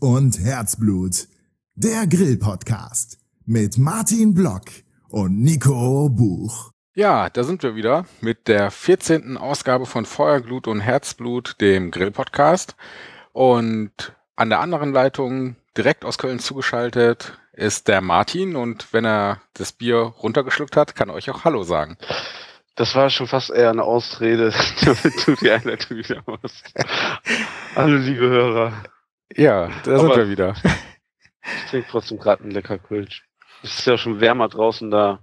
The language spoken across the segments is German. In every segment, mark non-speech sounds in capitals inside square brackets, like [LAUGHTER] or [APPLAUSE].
Und Herzblut. Der Grill-Podcast mit Martin Block und Nico Buch. Ja, da sind wir wieder mit der 14. Ausgabe von Feuer, Glut und Herzblut, dem Grill-Podcast. Und an der anderen Leitung, direkt aus Köln zugeschaltet, ist der Martin. Und wenn er das Bier runtergeschluckt hat, kann er euch auch Hallo sagen. Das war schon fast eher eine Ausrede, [LAUGHS] damit du die Einleitung wieder machst. Hallo, liebe Hörer. Ja, da sind wir wieder. [LAUGHS] Ich trinke trotzdem gerade einen lecker Kölsch. Es ist ja schon wärmer draußen, da,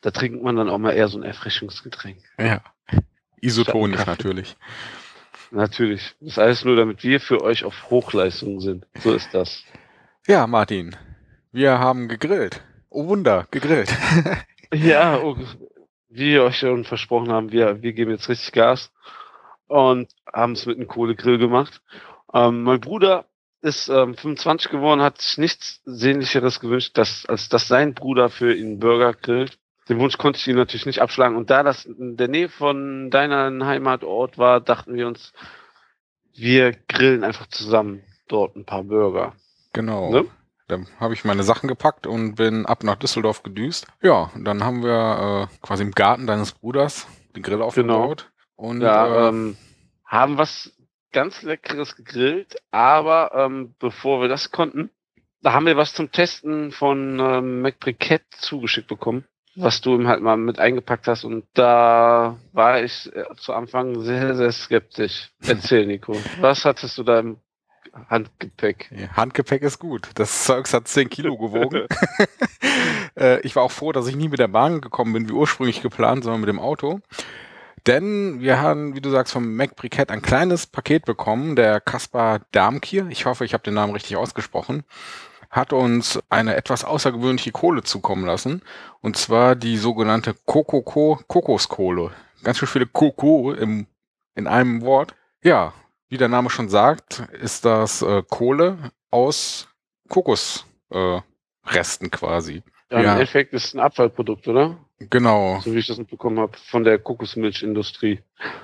da trinkt man dann auch mal eher so ein Erfrischungsgetränk. Ja. Isotonisch natürlich. Natürlich. Das ist alles nur, damit wir für euch auf Hochleistung sind. So ist das. Ja, Martin. Wir haben gegrillt. Oh Wunder, gegrillt. [LAUGHS] ja, oh, wie wir euch schon versprochen haben, wir, wir geben jetzt richtig Gas und haben es mit einem Kohlegrill gemacht. Ähm, mein Bruder ist ähm, 25 geworden, hat sich nichts Sehnlicheres gewünscht, dass, als dass sein Bruder für ihn Burger grillt. Den Wunsch konnte ich ihm natürlich nicht abschlagen. Und da das in der Nähe von deiner Heimatort war, dachten wir uns, wir grillen einfach zusammen dort ein paar Burger. Genau. Ne? Dann habe ich meine Sachen gepackt und bin ab nach Düsseldorf gedüst. Ja, und dann haben wir äh, quasi im Garten deines Bruders den Grill genau. aufgebaut. Genau. Und ja, äh, ähm, haben was ganz Leckeres gegrillt, aber ähm, bevor wir das konnten, da haben wir was zum Testen von ähm, McBriquette zugeschickt bekommen, was du ihm halt mal mit eingepackt hast. Und da war ich äh, zu Anfang sehr, sehr skeptisch. Erzähl, Nico. was hattest du da im Handgepäck. Ja, Handgepäck ist gut. Das Zeugs hat 10 Kilo gewogen. [LAUGHS] äh, ich war auch froh, dass ich nie mit der Bahn gekommen bin, wie ursprünglich geplant, sondern mit dem Auto. Denn wir haben, wie du sagst, vom Mac Briquette ein kleines Paket bekommen. Der Kaspar Darmkier, ich hoffe, ich habe den Namen richtig ausgesprochen, hat uns eine etwas außergewöhnliche Kohle zukommen lassen. Und zwar die sogenannte Kokoko Kokoskohle. Ganz schön viele Koko im, in einem Wort. Ja, wie der Name schon sagt, ist das äh, Kohle aus Kokosresten äh, quasi. Ja, ja, im Endeffekt ist es ein Abfallprodukt, oder? Genau. So wie ich das mitbekommen habe von der Kokosmilchindustrie.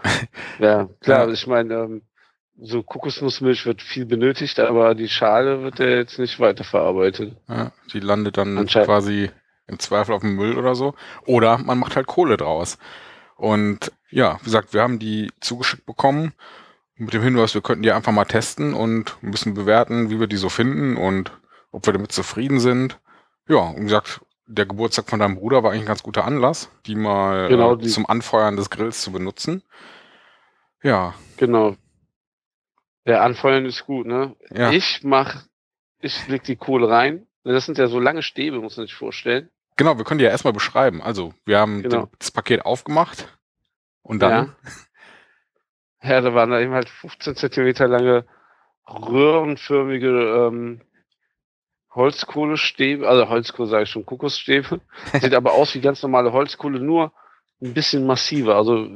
[LAUGHS] ja, klar, ja. ich meine, ähm, so Kokosnussmilch wird viel benötigt, aber die Schale wird ja jetzt nicht weiterverarbeitet. Ja, die landet dann quasi im Zweifel auf dem Müll oder so. Oder man macht halt Kohle draus. Und ja, wie gesagt, wir haben die zugeschickt bekommen mit dem Hinweis, wir könnten die einfach mal testen und ein bisschen bewerten, wie wir die so finden und ob wir damit zufrieden sind. Ja, und wie gesagt, der Geburtstag von deinem Bruder war eigentlich ein ganz guter Anlass, die mal genau, äh, die zum Anfeuern des Grills zu benutzen. Ja. Genau. Der Anfeuern ist gut, ne? Ja. Ich mach, ich leg die Kohle rein. Das sind ja so lange Stäbe, muss man sich vorstellen. Genau, wir können die ja erstmal beschreiben. Also, wir haben genau. das Paket aufgemacht und dann ja. Ja, da waren da eben halt 15 Zentimeter lange röhrenförmige ähm, Holzkohlestäbe, also Holzkohle sage ich schon, Kokosstäbe. [LAUGHS] Sieht aber aus wie ganz normale Holzkohle, nur ein bisschen massiver. Also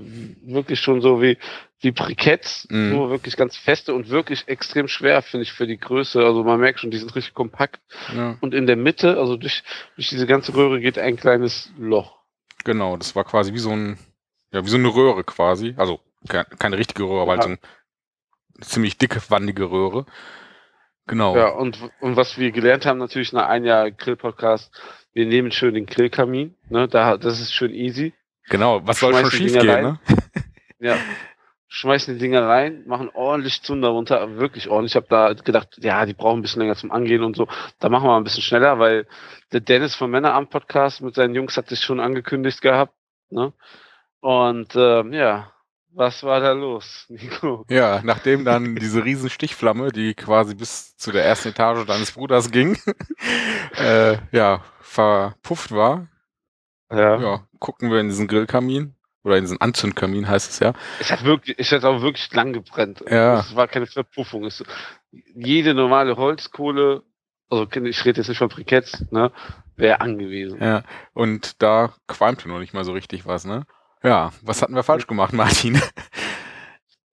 wirklich schon so wie, wie Briketts, mm. nur wirklich ganz feste und wirklich extrem schwer, finde ich, für die Größe. Also man merkt schon, die sind richtig kompakt. Ja. Und in der Mitte, also durch, durch diese ganze Röhre geht ein kleines Loch. Genau, das war quasi wie so ein, ja, wie so eine Röhre quasi. Also keine richtige Röhre, aber halt so eine ziemlich dicke, wandige Röhre. Genau. Ja, und, und was wir gelernt haben, natürlich nach einem Jahr Grill-Podcast, wir nehmen schön den Grillkamin, ne, da, das ist schön easy. Genau, was soll schon schief gehen, ne? [LAUGHS] ja, schmeißen die Dinger rein, machen ordentlich Zunder runter, wirklich ordentlich. Ich habe da gedacht, ja, die brauchen ein bisschen länger zum Angehen und so. Da machen wir mal ein bisschen schneller, weil der Dennis vom Männeramt Podcast mit seinen Jungs hat sich schon angekündigt gehabt, ne? Und ähm, ja, was war da los, Nico? Ja, nachdem dann diese riesen Stichflamme, die quasi bis zu der ersten Etage deines Bruders ging, [LAUGHS] äh, ja, verpufft war, ja. ja, gucken wir in diesen Grillkamin oder in diesen Anzündkamin heißt es ja. Es hat wirklich, es hat auch wirklich lang gebrennt. Ja. Es war keine Verpuffung. Es, jede normale Holzkohle, also ich rede jetzt nicht von Briketts, ne, wäre angewiesen. Ja, und da qualmte noch nicht mal so richtig was, ne? Ja, was hatten wir falsch gemacht, Martin? [LAUGHS]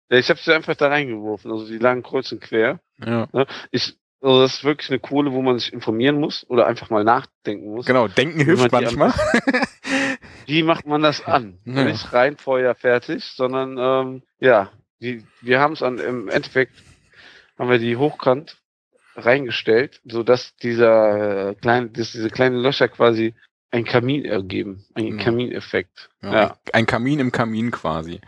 Ja, ich habe sie einfach da reingeworfen, also die lagen kreuz und quer. Ja. Ne? Ich, also das ist wirklich eine Kohle, wo man sich informieren muss oder einfach mal nachdenken muss. Genau, denken hilft manchmal. [LAUGHS] wie macht man das an? Ja. Nicht rein, Feuer, fertig, sondern ähm, ja, die, wir haben es im Endeffekt haben wir die hochkant reingestellt, so dass dieser äh, kleine, dass diese kleinen Löcher quasi ein Kamin ergeben, ein Genau. Kamineffekt. Ja, Ja. Ein Kamin im Kamin quasi.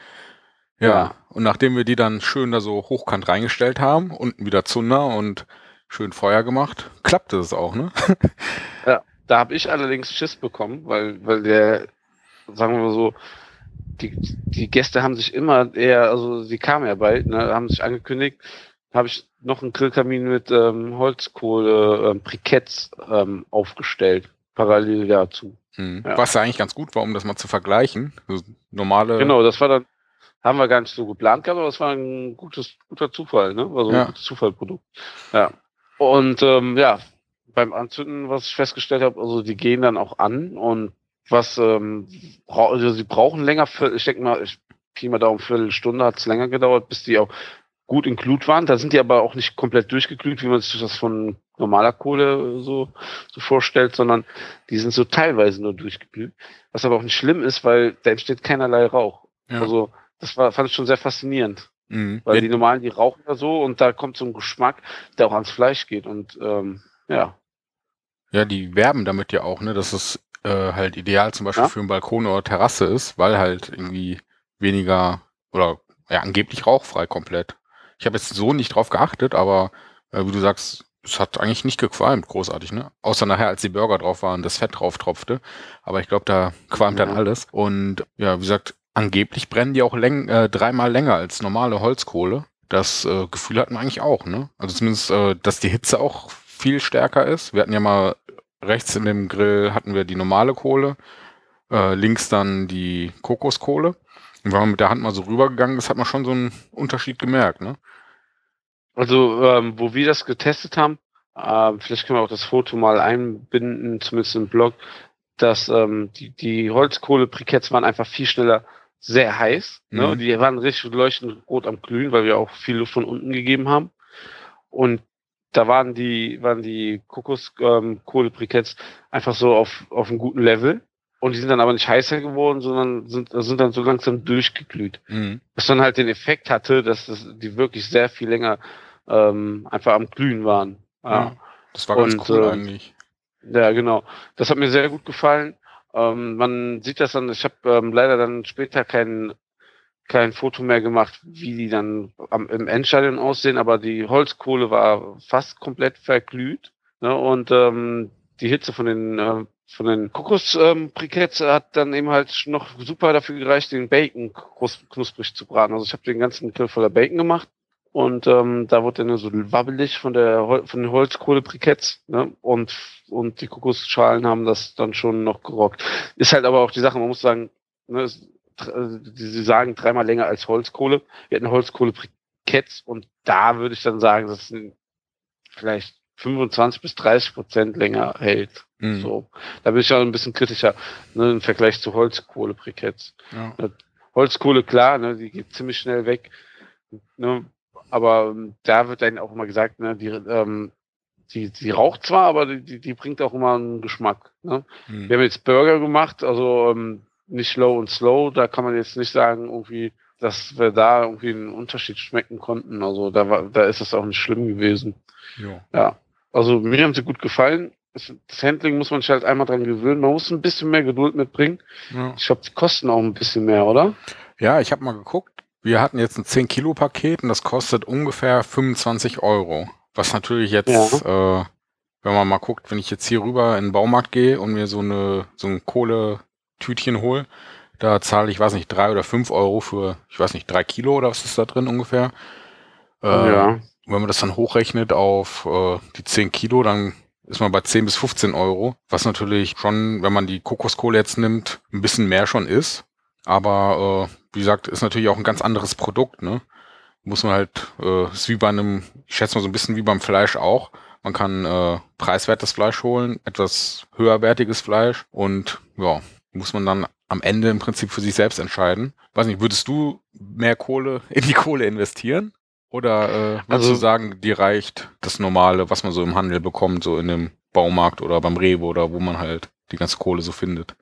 Ja. Ja. Und nachdem wir die dann schön da so hochkant reingestellt haben, unten wieder Zunder und schön Feuer gemacht, klappte es auch, ne? Da habe ich allerdings Schiss bekommen, weil, weil der, sagen wir mal so, die, die Gäste haben sich immer eher, also sie kamen ja bald, ne, haben sich angekündigt, habe ich noch einen Grillkamin mit ähm, Holzkohle, ähm, Briketts ähm, aufgestellt, parallel dazu. Hm. Ja. Was ja eigentlich ganz gut war, um das mal zu vergleichen. So normale. Genau, das war dann, haben wir gar nicht so geplant gehabt, aber das war ein gutes, guter Zufall, ne? War so Ja. ein gutes Zufallprodukt. Ja. Und ähm, ja, beim Anzünden, was ich festgestellt habe, also die gehen dann auch an und was ähm, also sie brauchen länger, für, ich denke mal, ich Pi mal Daumen, Viertelstunde hat es länger gedauert, bis die auch gut in Glut waren. Da sind die aber auch nicht komplett durchgeglüht, wie man sich das von normaler Kohle so, so vorstellt, sondern die sind so teilweise nur durchgeglüht. Was aber auch nicht schlimm ist, weil da entsteht keinerlei Rauch. Ja. Also das war, fand ich schon sehr faszinierend. Mhm. Weil die normalen, die rauchen ja so und da kommt so ein Geschmack, der auch ans Fleisch geht. Und ähm, ja, Ja, die werben damit ja auch, ne, dass es äh, halt ideal zum Beispiel Ja. für einen Balkon oder Terrasse ist, weil halt irgendwie weniger oder ja, angeblich rauchfrei komplett. Ich habe jetzt so nicht drauf geachtet, aber äh, wie du sagst, es hat eigentlich nicht gequalmt, großartig, ne? Außer nachher, als die Burger drauf waren, das Fett drauf tropfte. Aber ich glaube, da qualmt dann Ja. alles. Und ja, wie gesagt, angeblich brennen die auch läng äh, dreimal länger als normale Holzkohle. Das äh, Gefühl hatten wir eigentlich auch, ne? Also zumindest, äh, dass die Hitze auch viel stärker ist. Wir hatten ja mal rechts in dem Grill hatten wir die normale Kohle, äh, links dann die Kokoskohle. Und wenn man mit der Hand mal so rübergegangen ist, hat man schon so einen Unterschied gemerkt, ne? also ähm, wo wir das getestet haben, ähm, vielleicht können wir auch das Foto mal einbinden, zumindest im Blog, dass ähm, die, die Holzkohle-Briketts waren einfach viel schneller sehr heiß. Ne? Mhm. Und die waren richtig leuchtend rot am Glühen, weil wir auch viel Luft von unten gegeben haben. Und da waren die, waren die Kokoskohle-Briketts einfach so auf, auf einem guten Level. Und die sind dann aber nicht heißer geworden, sondern sind, sind dann so langsam durchgeglüht. Mhm. Was dann halt den Effekt hatte, dass das, die wirklich sehr viel länger ähm, einfach am Glühen waren. Ja. Ja. Das war ganz Und, cool ähm, eigentlich. Ja, genau. Das hat mir sehr gut gefallen. Ähm, man sieht das dann, ich habe ähm, leider dann später kein, kein Foto mehr gemacht, wie die dann am, im Endstadion aussehen, aber die Holzkohle war fast komplett verglüht. Ne? Und ähm, die Hitze von den äh, von den Kokosbriketts hat dann eben halt noch super dafür gereicht, den Bacon knusprig zu braten. Also ich habe den ganzen Grill voller Bacon gemacht und ähm, da wurde dann so wabbelig von der von den Holzkohlebriketts ne? und und die Kokosschalen haben das dann schon noch gerockt. Ist halt aber auch die Sache, man muss sagen, ne, äh, die- sie sagen dreimal länger als Holzkohle. Wir hatten Holzkohlebriketts und da würde ich dann sagen, dass es vielleicht 25 bis 30 Prozent länger hält. Mhm. So, da bin ich ja ein bisschen kritischer ne, im Vergleich zu Holzkohlebriketts. Ja. Holzkohle, klar, ne, die geht ziemlich schnell weg. Ne, aber ähm, da wird dann auch immer gesagt, ne, die, ähm, die, die raucht zwar, aber die, die, die bringt auch immer einen Geschmack. Ne? Mhm. Wir haben jetzt Burger gemacht, also ähm, nicht low und slow, da kann man jetzt nicht sagen, irgendwie, dass wir da irgendwie einen Unterschied schmecken konnten. Also da war, da ist es auch nicht schlimm gewesen. Jo. Ja. Also mir haben sie gut gefallen. Das Handling muss man sich halt einmal dran gewöhnen. Man muss ein bisschen mehr Geduld mitbringen. Ja. Ich glaube, die kosten auch ein bisschen mehr, oder? Ja, ich habe mal geguckt. Wir hatten jetzt ein 10-Kilo-Paket und das kostet ungefähr 25 Euro. Was natürlich jetzt, äh, wenn man mal guckt, wenn ich jetzt hier rüber in den Baumarkt gehe und mir so eine so ein Kohletütchen hole, da zahle ich, weiß nicht, drei oder fünf Euro für, ich weiß nicht, drei Kilo oder was ist da drin ungefähr. Äh, ja. Wenn man das dann hochrechnet auf äh, die 10 Kilo, dann ist man bei 10 bis 15 Euro, was natürlich schon, wenn man die Kokoskohle jetzt nimmt, ein bisschen mehr schon ist. Aber äh, wie gesagt, ist natürlich auch ein ganz anderes Produkt, ne? Muss man halt, äh, ist wie bei einem, ich schätze mal so ein bisschen wie beim Fleisch auch. Man kann äh, preiswertes Fleisch holen, etwas höherwertiges Fleisch und ja, muss man dann am Ende im Prinzip für sich selbst entscheiden. Weiß nicht, würdest du mehr Kohle in die Kohle investieren? Oder äh, würdest Also- du sagen, dir reicht das Normale, was man so im Handel bekommt, so in dem Baumarkt oder beim Rewe oder wo man halt die ganze Kohle so findet?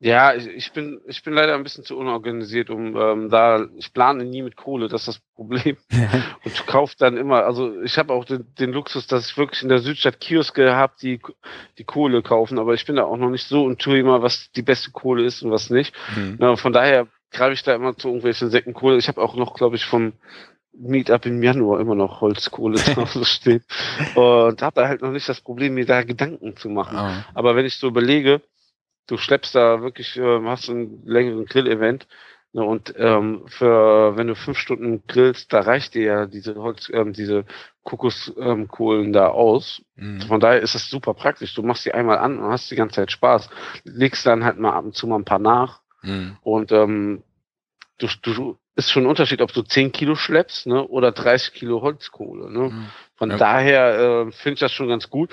Ja, ich, ich, bin, ich bin leider ein bisschen zu unorganisiert, um ähm, da, ich plane nie mit Kohle, das ist das Problem. [LAUGHS] und kaufe dann immer, also ich habe auch den, den, Luxus, dass ich wirklich in der Südstadt Kioske habe, die die Kohle kaufen, aber ich bin da auch noch nicht so und tue immer, was die beste Kohle ist und was nicht. Mhm. Na, von daher greife ich da immer zu irgendwelchen Säcken Kohle. Ich habe auch noch, glaube ich, vom Meetup im Januar immer noch Holzkohle zu [LAUGHS] stehen und habe da halt noch nicht das Problem, mir da Gedanken zu machen. Oh. Aber wenn ich so überlege, du schleppst da wirklich, äh, hast einen längeren Grill-Event ne, und ähm, für wenn du fünf Stunden grillst, da reicht dir ja diese Holz, ähm, diese Kokoskohlen ähm, da aus. Mhm. Von daher ist es super praktisch. Du machst die einmal an und hast die ganze Zeit Spaß. Legst dann halt mal ab und zu mal ein paar nach. Mhm. Und ähm, du, du ist schon ein Unterschied, ob du 10 Kilo schleppst ne, oder 30 Kilo Holzkohle. Ne? Mhm. Von ja. daher äh, finde ich das schon ganz gut.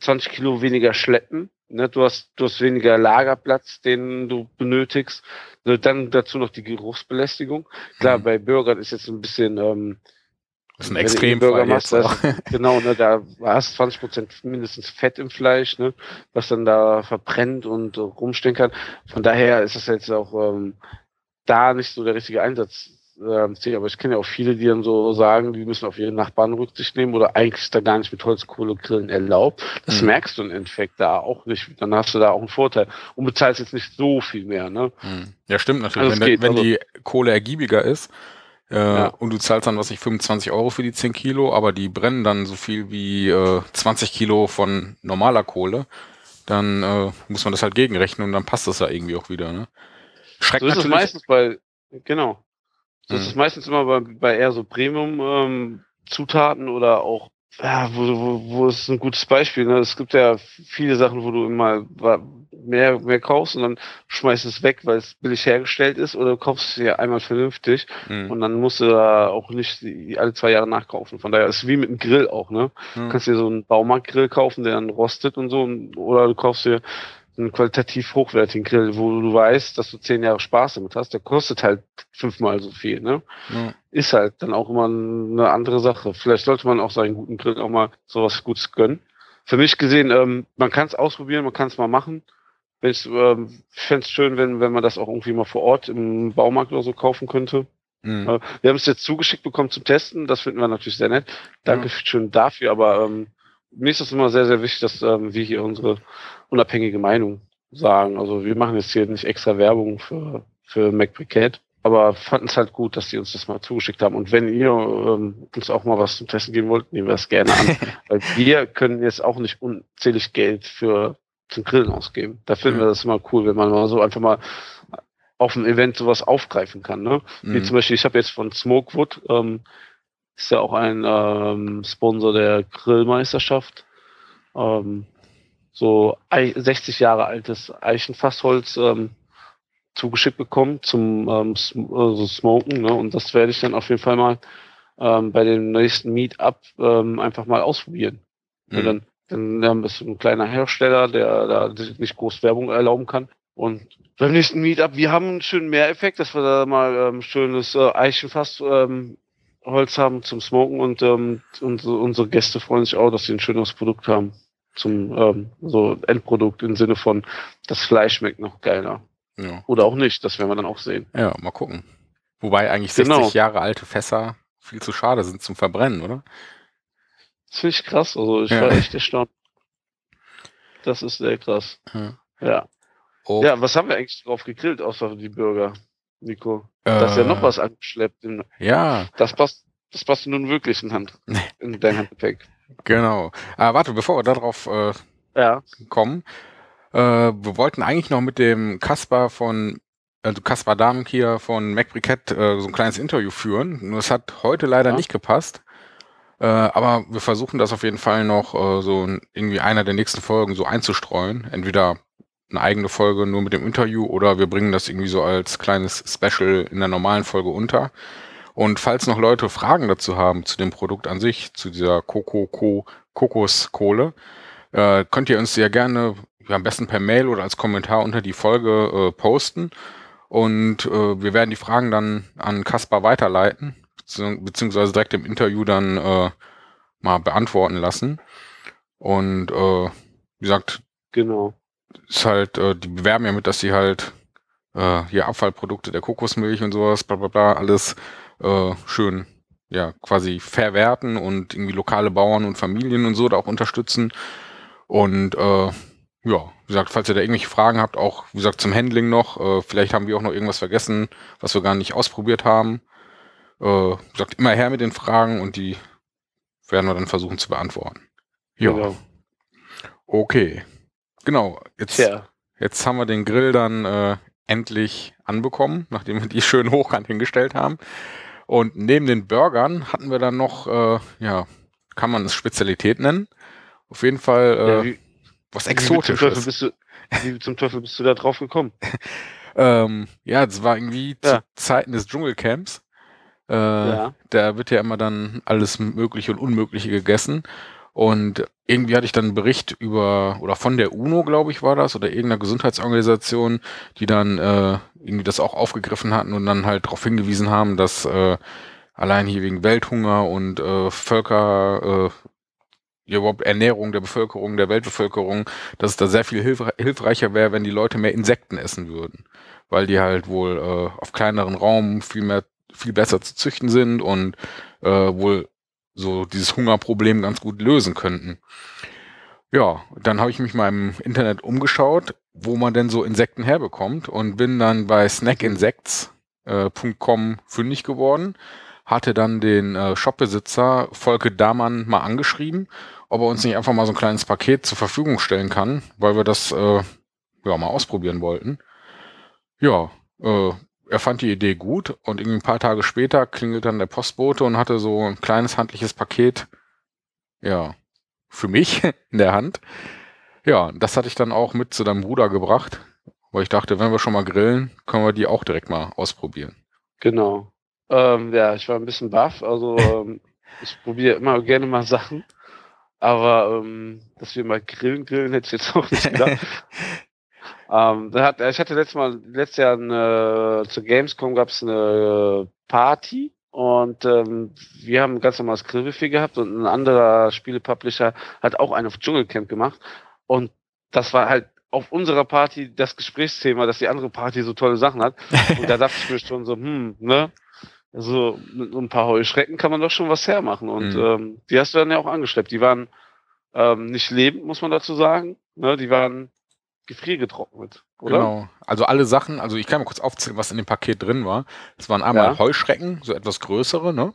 20 Kilo weniger schleppen Ne, du, hast, du hast weniger Lagerplatz, den du benötigst. Ne, dann dazu noch die Geruchsbelästigung. Klar, mhm. bei Burgern ist jetzt ein bisschen. Ähm, das ist ein machst, das, Genau, ne, da [LAUGHS] hast 20 Prozent mindestens Fett im Fleisch, ne, was dann da verbrennt und äh, rumstehen kann. Von daher ist das jetzt auch ähm, da nicht so der richtige Einsatz äh, aber ich kenne ja auch viele, die dann so sagen, die müssen auf ihre Nachbarn Rücksicht nehmen oder eigentlich ist da gar nicht mit Holzkohle grillen erlaubt. Das mhm. merkst du im Endeffekt da auch nicht. Dann hast du da auch einen Vorteil und bezahlst jetzt nicht so viel mehr. Ne? Mhm. Ja, stimmt natürlich. Also wenn, geht, wenn also, die Kohle ergiebiger ist, äh, ja. und du zahlst dann, was ich, 25 Euro für die 10 Kilo, aber die brennen dann so viel wie äh, 20 Kilo von normaler Kohle, dann äh, muss man das halt gegenrechnen und dann passt das ja irgendwie auch wieder. Ne? Schreckt so ist es meistens bei, genau. Das mhm. ist meistens immer bei, bei eher so Premium-Zutaten ähm, oder auch, ja, wo, wo, wo ist ein gutes Beispiel. Ne? Es gibt ja viele Sachen, wo du immer mehr, mehr kaufst und dann schmeißt es weg, weil es billig hergestellt ist, oder du kaufst es ja einmal vernünftig mhm. und dann musst du da auch nicht alle zwei Jahre nachkaufen. Von daher ist es wie mit einem Grill auch, ne? Mhm. Du kannst dir so einen Baumarktgrill kaufen, der dann rostet und so, oder du kaufst dir einen qualitativ hochwertigen Grill, wo du weißt, dass du zehn Jahre Spaß damit hast, der kostet halt fünfmal so viel, ne? Ja. Ist halt dann auch immer eine andere Sache. Vielleicht sollte man auch seinen guten Grill auch mal sowas Gutes gönnen. Für mich gesehen, ähm, man kann es ausprobieren, man kann es mal machen. Ich ähm, fände es schön, wenn, wenn man das auch irgendwie mal vor Ort im Baumarkt oder so kaufen könnte. Mhm. Äh, wir haben es jetzt zugeschickt bekommen zum Testen, das finden wir natürlich sehr nett. Danke ja. schön dafür, aber ähm, mir ist es immer sehr, sehr wichtig, dass ähm, wir hier unsere unabhängige Meinung sagen. Also wir machen jetzt hier nicht extra Werbung für, für MacBriquette, aber fanden es halt gut, dass die uns das mal zugeschickt haben. Und wenn ihr ähm, uns auch mal was zum Testen geben wollt, nehmen wir das gerne an. [LAUGHS] Weil wir können jetzt auch nicht unzählig Geld für zum Grillen ausgeben. Da finden mhm. wir das immer cool, wenn man mal so einfach mal auf einem Event sowas aufgreifen kann. Ne? Mhm. Wie zum Beispiel, ich habe jetzt von Smokewood, ähm, ist ja auch ein ähm, Sponsor der Grillmeisterschaft. Ähm, so 60 Jahre altes Eichenfassholz ähm, zugeschickt bekommen zum ähm, also Smoken. Ne? Und das werde ich dann auf jeden Fall mal ähm, bei dem nächsten Meetup ähm, einfach mal ausprobieren. Mhm. dann, dann ähm, ist ein kleiner Hersteller, der da nicht groß Werbung erlauben kann. Und beim nächsten Meetup, wir haben einen schönen Mehreffekt, dass wir da mal ähm, schönes äh, Eichenfass ähm, Holz haben zum Smoken und ähm, unsere, unsere Gäste freuen sich auch, dass sie ein schönes Produkt haben zum ähm, so Endprodukt im Sinne von das Fleisch schmeckt noch geiler. Ja. Oder auch nicht, das werden wir dann auch sehen. Ja, mal gucken. Wobei eigentlich 60 genau. Jahre alte Fässer viel zu schade sind zum Verbrennen, oder? Das finde ich krass, also ich ja. war echt erstaunt. Das ist sehr krass. Ja. Ja. Oh. ja, was haben wir eigentlich drauf gegrillt, außer die Burger, Nico? Äh, da ist ja noch was angeschleppt. ja. Das passt, das passt nun wirklich in, Hand, in dein Handgepäck. [LAUGHS] Genau. Aber warte, bevor wir darauf äh, ja. kommen, äh, wir wollten eigentlich noch mit dem Kaspar von, also Kaspar Dahm hier von MacBriquette äh, so ein kleines Interview führen. Nur es hat heute leider ja. nicht gepasst. Äh, aber wir versuchen das auf jeden Fall noch äh, so in irgendwie einer der nächsten Folgen so einzustreuen. Entweder eine eigene Folge nur mit dem Interview oder wir bringen das irgendwie so als kleines Special in der normalen Folge unter. Und falls noch Leute Fragen dazu haben, zu dem Produkt an sich, zu dieser Coco Kokoskohle, äh, könnt ihr uns sehr gerne ja, am besten per Mail oder als Kommentar unter die Folge äh, posten. Und äh, wir werden die Fragen dann an Kaspar weiterleiten, beziehungsweise direkt im Interview dann äh, mal beantworten lassen. Und äh, wie gesagt, genau. Ist halt, äh, die bewerben ja mit, dass sie halt äh, hier Abfallprodukte der Kokosmilch und sowas, bla bla bla, alles äh, schön, ja, quasi verwerten und irgendwie lokale Bauern und Familien und so da auch unterstützen. Und äh, ja, wie gesagt, falls ihr da irgendwelche Fragen habt, auch wie gesagt zum Handling noch, äh, vielleicht haben wir auch noch irgendwas vergessen, was wir gar nicht ausprobiert haben. Äh, wie gesagt, immer her mit den Fragen und die werden wir dann versuchen zu beantworten. Ja. Genau. Okay. Genau. Jetzt, Tja. jetzt haben wir den Grill dann äh, endlich anbekommen, nachdem wir die schön hochkant hingestellt haben. Und neben den Burgern hatten wir dann noch, äh, ja, kann man es Spezialität nennen. Auf jeden Fall äh, Ja, wie, was wie zum Teufel Exotisches. bist du, wie zum Teufel bist du da drauf gekommen? [LAUGHS] Ähm, ja, das war irgendwie Ja. zu Zeiten des Dschungelcamps. Äh, Ja. Da wird ja immer dann alles Mögliche und Unmögliche gegessen. Und irgendwie hatte ich dann einen Bericht über, oder von der UNO, glaube ich, war das, oder irgendeiner Gesundheitsorganisation, die dann äh, irgendwie das auch aufgegriffen hatten und dann halt darauf hingewiesen haben, dass äh, allein hier wegen Welthunger und äh, Völker, äh, überhaupt Ernährung der Bevölkerung, der Weltbevölkerung, dass es da sehr viel hilfre hilfreicher wäre, wenn die Leute mehr Insekten essen würden. Weil die halt wohl äh, auf kleineren Raum viel mehr, viel besser zu züchten sind und äh, wohl so dieses Hungerproblem ganz gut lösen könnten. Ja, dann habe ich mich mal im Internet umgeschaut, wo man denn so Insekten herbekommt und bin dann bei snackinsects.com fündig geworden, hatte dann den äh, Shopbesitzer Volke Damann mal angeschrieben, ob er uns nicht einfach mal so ein kleines Paket zur Verfügung stellen kann, weil wir das äh, ja mal ausprobieren wollten. Ja, äh, er fand die Idee gut und irgendwie ein paar Tage später klingelt dann der Postbote und hatte so ein kleines handliches Paket, ja, für mich [LAUGHS] in der Hand. Ja, das hatte ich dann auch mit zu deinem Bruder gebracht, weil ich dachte, wenn wir schon mal grillen, können wir die auch direkt mal ausprobieren. Genau. Ähm, ja, ich war ein bisschen baff. Also [LAUGHS] ähm, ich probiere immer gerne mal Sachen. Aber ähm, dass wir mal grillen, grillen, hätte ich jetzt auch nicht [LAUGHS] gedacht. Ähm, hat, ich hatte letztes Mal, letztes Jahr eine, zur Gamescom gab es eine Party und ähm, wir haben ein ganz normales Grillbuffet gehabt und ein anderer Spielepublisher hat auch einen auf Dschungelcamp gemacht. Und das war halt auf unserer Party das Gesprächsthema, dass die andere Party so tolle Sachen hat. Und da dachte ich mir schon so, hm, ne? Also mit ein paar Heuschrecken kann man doch schon was hermachen. Und Mhm. ähm, die hast du dann ja auch angeschleppt. Die waren ähm, nicht lebend, muss man dazu sagen. Ne? Die waren gefriergetrocknet, oder? Genau. Also alle Sachen, also ich kann mal kurz aufzählen, was in dem Paket drin war. Es waren einmal Ja. Heuschrecken, so etwas größere, ne?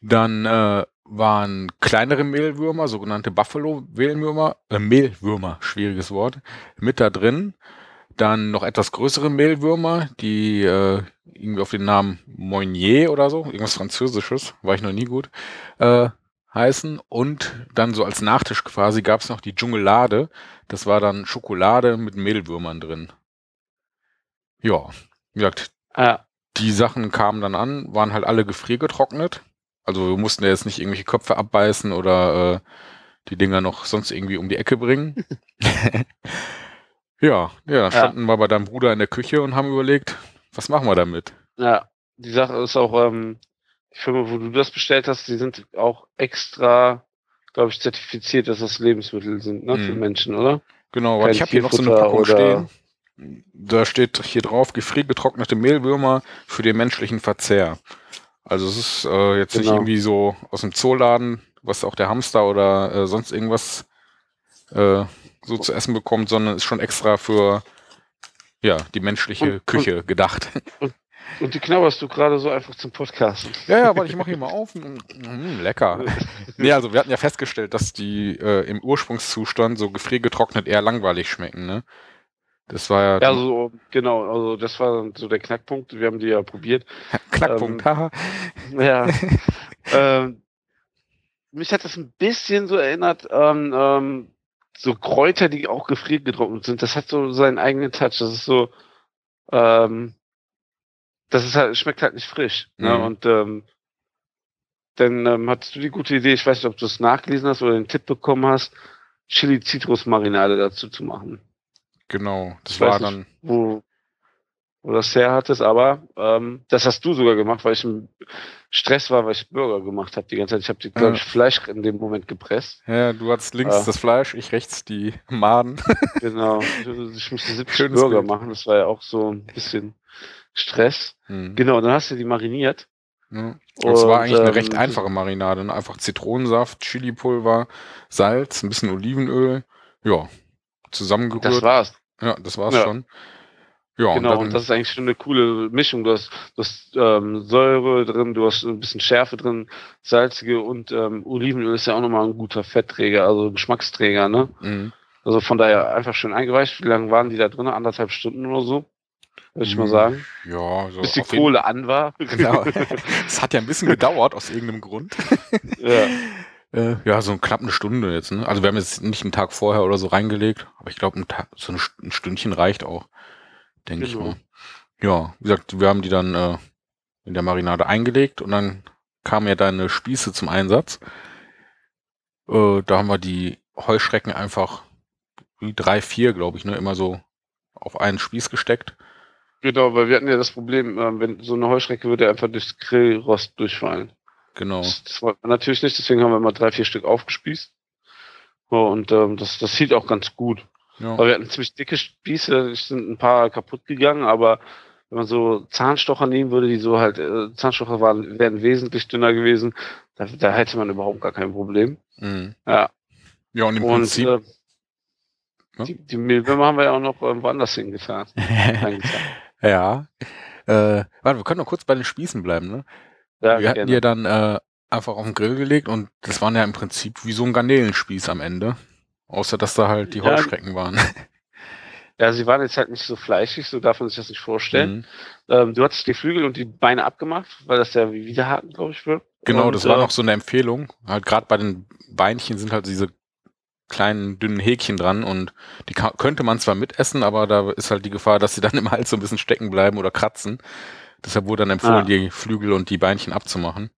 Dann äh, waren kleinere Mehlwürmer, sogenannte Buffalo-Mehlwürmer, äh, Mehlwürmer, schwieriges Wort, mit da drin. Dann noch etwas größere Mehlwürmer, die äh, irgendwie auf den Namen Moignier oder so, irgendwas Französisches, war ich noch nie gut, äh, heißen. Und dann so als Nachtisch quasi gab es noch die Dschungelade. Das war dann Schokolade mit Mehlwürmern drin. Ja, wie gesagt, Ja, die Sachen kamen dann an, waren halt alle gefriergetrocknet. Also wir mussten ja jetzt nicht irgendwelche Köpfe abbeißen oder äh, die Dinger noch sonst irgendwie um die Ecke bringen. [LAUGHS] ja, ja, dann standen wir bei deinem Bruder in der Küche und haben überlegt, was machen wir damit? ja. Die Sache ist auch, ähm, die Firma, wo du das bestellt hast, die sind auch extra, glaube ich, zertifiziert, dass das Lebensmittel sind, ne? Für Mhm. Menschen, oder? Genau, weil Kein ich habe hier noch so eine Packung stehen. Da steht hier drauf, gefriergetrocknete Mehlwürmer für den menschlichen Verzehr. Also es ist äh, jetzt nicht Genau. irgendwie so aus dem Zooladen, was auch der Hamster oder äh, sonst irgendwas äh, so zu essen bekommt, sondern ist schon extra für ja, die menschliche Und- Küche gedacht. Und die knabberst du gerade so einfach zum Podcasten. Ja, ja, warte, ich mache hier mal auf. Mm, lecker. Nee, also wir hatten ja festgestellt, dass die äh, im Ursprungszustand so gefriergetrocknet eher langweilig schmecken, ne? Das war ja, Ja, so, genau, also das war so der Knackpunkt. Wir haben die ja probiert. [LAUGHS] Knackpunkt. haha. Ja. [LAUGHS] ähm, mich hat das ein bisschen so erinnert an ähm, so Kräuter, die auch gefriergetrocknet sind. Das hat so seinen eigenen Touch. Das ist so, ähm, das ist halt, schmeckt halt nicht frisch. Ne? Mhm. Und ähm, dann ähm, hattest du die gute Idee, ich weiß nicht, ob du es nachgelesen hast oder den Tipp bekommen hast, Chili-Zitrus-Marinade dazu zu machen. Genau, das Ich war weiß dann, nicht, wo, wo das her hattest, aber ähm, das hast du sogar gemacht, weil ich im Stress war, weil ich Burger gemacht habe die ganze Zeit. Ich habe, glaube ich, Fleisch in dem Moment gepresst. Ja, du hattest links Ja. das Fleisch, ich rechts die Maden. Genau. Ich, [LAUGHS] ich musste 70 Schönes Burger Bild. machen. Das war ja auch so ein bisschen Stress. Hm. Genau, dann hast du die mariniert. Ja. Und es war eigentlich eine ähm, recht einfache Marinade. Ne? Einfach Zitronensaft, Chilipulver, Salz, ein bisschen Olivenöl. Ja, zusammengerührt. Das war's. ja, das war's Ja. schon. Ja, genau, und und das ist eigentlich schon eine coole Mischung. Du hast, du hast ähm, Säure drin, du hast ein bisschen Schärfe drin, salzige und ähm, Olivenöl ist ja auch nochmal ein guter Fettträger, also Geschmacksträger, ne? Mhm. Also von daher einfach schön eingeweicht. Wie lange waren die da drin? Anderthalb Stunden oder so? Würde ich mal Mhm. sagen. Ja, so Bis die Kohle an war. [LAUGHS] Genau. [LAUGHS] Es hat ja ein bisschen gedauert aus irgendeinem Grund. [LAUGHS] ja. Äh, ja, so knapp eine Stunde jetzt. Ne? Also wir haben jetzt nicht einen Tag vorher oder so reingelegt, aber ich glaube, so ein, St- ein Stündchen reicht auch, denke ich Genau. mal. Ja, wie gesagt, wir haben die dann äh, in der Marinade eingelegt und dann kamen ja deine Spieße zum Einsatz. Äh, da haben wir die Heuschrecken einfach wie drei, vier, glaube ich, ne, immer so auf einen Spieß gesteckt. Genau, weil wir hatten ja das Problem, ähm, wenn so eine Heuschrecke würde einfach durchs Grillrost durchfallen. Genau. Das, das wollten wir natürlich nicht, deswegen haben wir mal drei, vier Stück aufgespießt. Und ähm, das, das hielt auch ganz gut. Ja. Weil wir hatten ziemlich dicke Spieße, es sind ein paar kaputt gegangen, aber wenn man so Zahnstocher nehmen würde, die so halt, äh, Zahnstocher waren, wären wesentlich dünner gewesen, da, da hätte man überhaupt gar kein Problem. Mhm. Ja. Ja, und im Und Prinzip. äh, die, die Mehlwürmer haben wir ja auch noch ähm, woanders hingetan. [LAUGHS] ja. Äh, warte, wir können noch kurz bei den Spießen bleiben, ne? Ja, wir hatten die ja dann äh, einfach auf den Grill gelegt und das waren ja im Prinzip wie so ein Garnelenspieß am Ende. Außer, dass da halt die Ja. Heuschrecken waren. [LAUGHS] ja, sie waren jetzt halt nicht so fleischig, so darf man sich das nicht vorstellen. Mhm. Ähm, du hattest die Flügel und die Beine abgemacht, weil das ja wie Widerhaken, glaube ich, wird. Genau, und, das war äh, noch so eine Empfehlung. Halt gerade bei den Beinchen sind halt diese kleinen, dünnen Häkchen dran und die könnte man zwar mitessen, aber da ist halt die Gefahr, dass sie dann im Hals so ein bisschen stecken bleiben oder kratzen. Deshalb wurde dann empfohlen, Ah. die Flügel und die Beinchen abzumachen.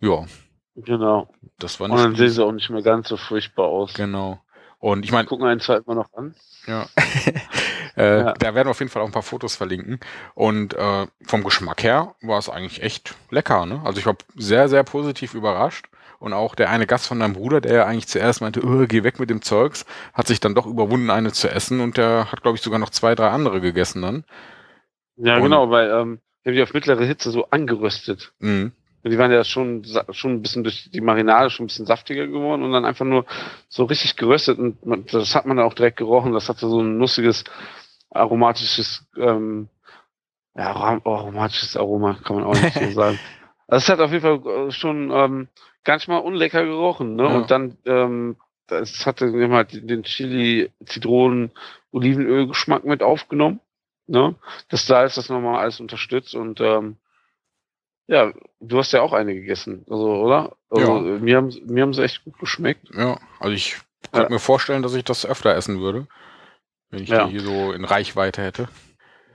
Ja, Genau. das war Und dann nicht sehen sie auch nicht mehr ganz so furchtbar aus. Genau. Und ich meine, Gucken wir einen zwar immer noch an. Ja. [LAUGHS] äh, Ja. Da werden wir auf jeden Fall auch ein paar Fotos verlinken. Und äh, vom Geschmack her war es eigentlich echt lecker. Ne? Also ich war sehr, sehr positiv überrascht. Und auch der eine Gast von deinem Bruder, der ja eigentlich zuerst meinte, "Öh, geh weg mit dem Zeugs, hat sich dann doch überwunden, eine zu essen. Und der hat, glaube ich, sogar noch zwei, drei andere gegessen dann. Ja, Und- genau, weil ähm, wir haben die auf mittlere Hitze so angeröstet. Mhm. Die waren ja schon, schon ein bisschen durch die Marinade schon ein bisschen saftiger geworden und dann einfach nur so richtig geröstet und man, das hat man dann auch direkt gerochen. Das hatte so ein nussiges, aromatisches, ähm, ja, arom- aromatisches Aroma, kann man auch nicht so [LAUGHS] sagen. Also es hat auf jeden Fall äh, schon ähm, nicht mal unlecker gerochen, ne? Ja. Und dann, ähm, es hatte halt den Chili, Zitronen, Olivenöl-Geschmack mit aufgenommen. Ne? Das Salz, das nochmal alles unterstützt und ähm, ja, du hast ja auch eine gegessen, also, oder? Also, Ja. mir haben mir haben sie echt gut geschmeckt. Ja, also ich könnte mir vorstellen, dass ich das öfter essen würde. Wenn ich Ja. die hier so in Reichweite hätte.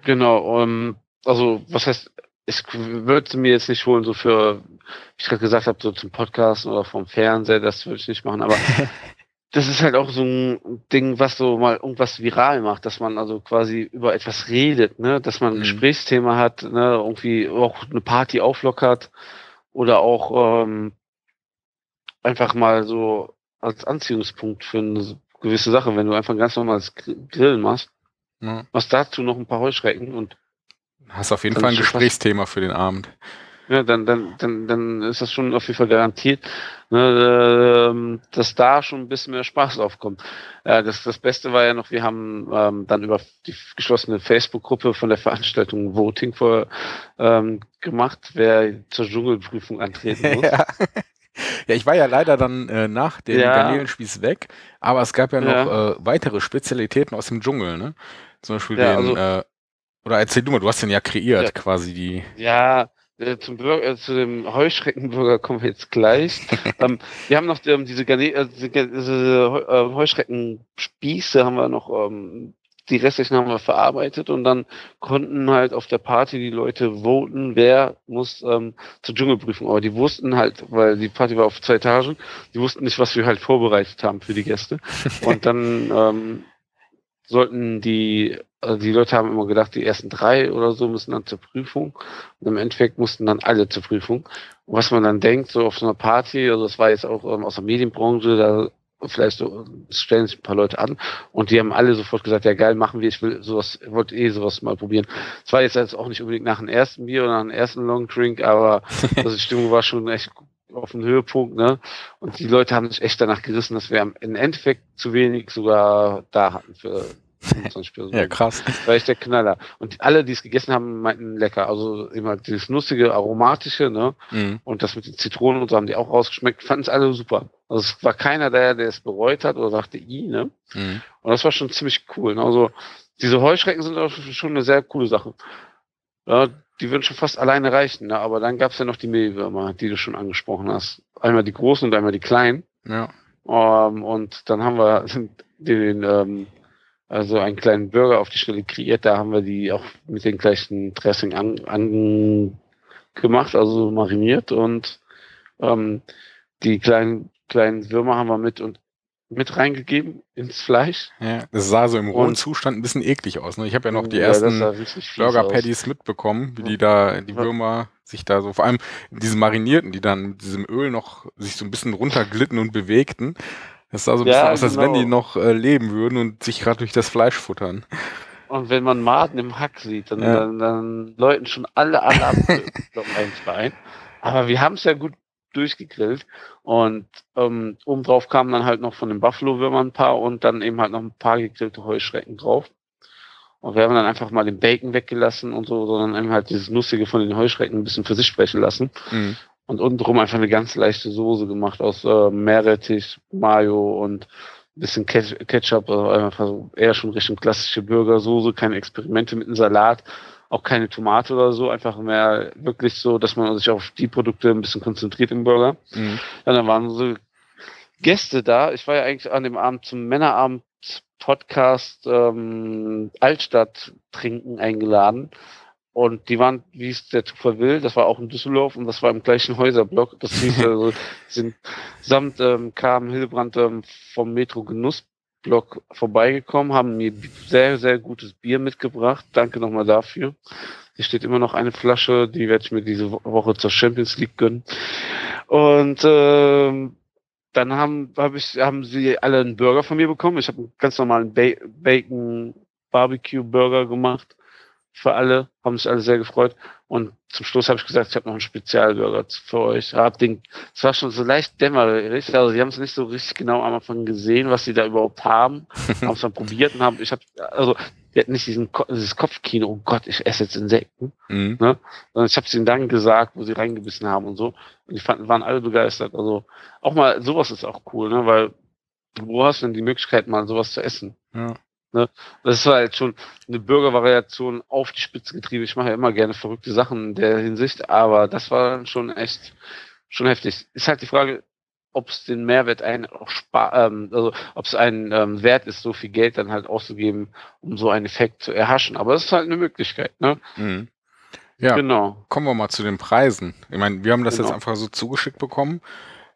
Genau, ähm, also was heißt, ich würde mir jetzt nicht holen, so für, wie ich gerade gesagt habe, so zum Podcast oder vom Fernseher, das würde ich nicht machen, aber [LAUGHS] das ist halt auch so ein Ding, was so mal irgendwas viral macht, dass man also quasi über etwas redet, ne, dass man ein Mhm. Gesprächsthema hat, ne, irgendwie auch eine Party auflockert oder auch ähm, einfach mal so als Anziehungspunkt für eine gewisse Sache, wenn du einfach ein ganz normales Gr- Grillen machst, Ja. machst dazu noch ein paar Heuschrecken und Hast auf jeden Fall ein Gesprächsthema für den Abend. Ja, dann, dann, dann, dann ist das schon auf jeden Fall garantiert, ne, ähm, dass da schon ein bisschen mehr Spaß aufkommt. Ja, das, das Beste war ja noch, wir haben ähm, dann über die geschlossene Facebook-Gruppe von der Veranstaltung Voting vor, ähm, gemacht, wer zur Dschungelprüfung antreten [LAUGHS] muss. ja. ja, ich war ja leider dann äh, nach dem Ja. Garnelenspieß weg, aber es gab ja noch Ja. äh, weitere Spezialitäten aus dem Dschungel, ne? Zum Beispiel Ja, den, also- äh, oder erzähl du mal, du hast den ja kreiert, Ja. quasi die. Ja, äh, zum Bürger, äh, zu dem Heuschreckenburger kommen wir jetzt gleich. [LAUGHS] ähm, wir haben noch ähm, diese, Garne äh, diese, äh, Heuschreckenspieße haben wir noch, ähm, die restlichen haben wir verarbeitet und dann konnten halt auf der Party die Leute voten, wer muss ähm, zur Dschungelprüfung. Aber die wussten halt, weil die Party war auf zwei Etagen, die wussten nicht, was wir halt vorbereitet haben für die Gäste. [LAUGHS] Und dann ähm, sollten die, also die Leute haben immer gedacht, die ersten drei oder so müssen dann zur Prüfung. Und im Endeffekt mussten dann alle zur Prüfung. Und was man dann denkt, so auf so einer Party, also das war jetzt auch ähm, aus der Medienbranche, da vielleicht so, stellen sich ein paar Leute an und die haben alle sofort gesagt, ja geil, machen wir, ich will sowas, wollte eh sowas mal probieren. Es war jetzt, jetzt auch nicht unbedingt nach dem ersten Bier oder nach dem ersten Long Drink, aber [LAUGHS] also die Stimmung war schon echt auf dem Höhepunkt, ne? Und die Leute haben sich echt danach gerissen, dass wir im Endeffekt zu wenig sogar da hatten für [LAUGHS] 25 Personen. ja, krass. Das war echt der Knaller. Und alle, die es gegessen haben, meinten lecker. Also immer dieses nussige, aromatische, ne? Mhm. Und das mit den Zitronen und so haben die auch rausgeschmeckt. Fanden es alle super. Also es war keiner der, der es bereut hat oder sagte, i, ne? Mhm. Und das war schon ziemlich cool. Ne? Also diese Heuschrecken sind auch schon eine sehr coole Sache. Ja, die würden schon fast alleine reichen, ne? aber dann gab es ja noch die Mehlwürmer, die du schon angesprochen hast. Einmal die großen und einmal die kleinen. Ja. Ähm, und dann haben wir den, ähm, also einen kleinen Burger auf die Stelle kreiert. Da haben wir die auch mit dem gleichen Dressing an, an gemacht, also mariniert und ähm, die kleinen kleinen Würmer haben wir mit und mit reingegeben ins Fleisch. ja. Das sah so im rohen Und- Zustand ein bisschen eklig aus. Ne? Ich habe ja noch die Ja, ersten Burger. Patties mitbekommen, wie Ja. die da, die. Würmer sich da so, vor allem diese marinierten, die dann mit diesem Öl noch sich so ein bisschen runterglitten und bewegten. Das sah so ein bisschen aus, als wenn genau. die noch äh, leben würden und sich gerade durch das Fleisch futtern. Und wenn man Maden im Hack sieht, dann, dann, dann läuten schon alle Alarmglocken [LAUGHS] ein. Aber wir haben es ja gut durchgegrillt. Und ähm, obendrauf kamen dann halt noch von den Buffalo-Würmern ein paar und dann eben halt noch ein paar gegrillte Heuschrecken drauf. Und wir haben dann einfach mal den Bacon weggelassen und so, sondern eben halt dieses Nussige von den Heuschrecken ein bisschen für sich sprechen lassen. Mhm. Und untenrum einfach eine ganz leichte Soße gemacht aus äh, Meerrettich, Mayo und ein bisschen Ketch- Ketchup, also einfach eher schon Richtung klassische Burgersoße, keine Experimente mit einem Salat, auch keine Tomate oder so, einfach mehr wirklich so, dass man sich auf die Produkte ein bisschen konzentriert im Burger. Mhm. Ja, dann waren so Gäste da. Ich war ja eigentlich an dem Abend zum Männerabend Podcast ähm, Altstadt trinken eingeladen. Und die waren, wie es der Zufall will, das war auch in Düsseldorf und das war im gleichen Häuserblock. Das hieß [LAUGHS] also, sind samt ähm, Carmen Hildebrand ähm, vom Metro Genussblock vorbeigekommen, haben mir sehr, sehr gutes Bier mitgebracht. Danke nochmal dafür. Hier steht immer noch eine Flasche, die werde ich mir diese Wo- Woche zur Champions League gönnen. Und ähm, dann haben, hab ich, haben sie alle einen Burger von mir bekommen. Ich habe einen ganz normalen ba Bacon Barbecue Burger gemacht für alle, haben sich alle sehr gefreut. Und zum Schluss habe ich gesagt, ich habe noch einen Spezialburger für euch. Hab den, es war schon so leicht dämmerig, also sie haben es nicht so richtig genau am Anfang gesehen, was sie da überhaupt haben, [LAUGHS] haben es dann probiert und haben, ich habe, also die hatten nicht diesen, dieses Kopfkino, oh Gott, ich esse jetzt Insekten, Mhm. sondern ich habe es ihnen dann gesagt, wo sie reingebissen haben und so. Und die fanden, waren alle begeistert. Also auch mal, sowas ist auch cool, ne? Weil wo hast du denn die Möglichkeit, mal sowas zu essen? Ja. Das war jetzt schon eine Bürgervariation auf die Spitze getrieben. Ich mache ja immer gerne verrückte Sachen in der Hinsicht, aber das war schon echt schon heftig. Ist halt die Frage, ob es den Mehrwert einen auch ähm, also ob es einen ähm, wert ist, so viel Geld dann halt auszugeben, um so einen Effekt zu erhaschen. Aber es ist halt eine Möglichkeit, ne? Mhm. Ja, Genau. kommen wir mal zu den Preisen. Ich meine, wir haben das Genau. jetzt einfach so zugeschickt bekommen.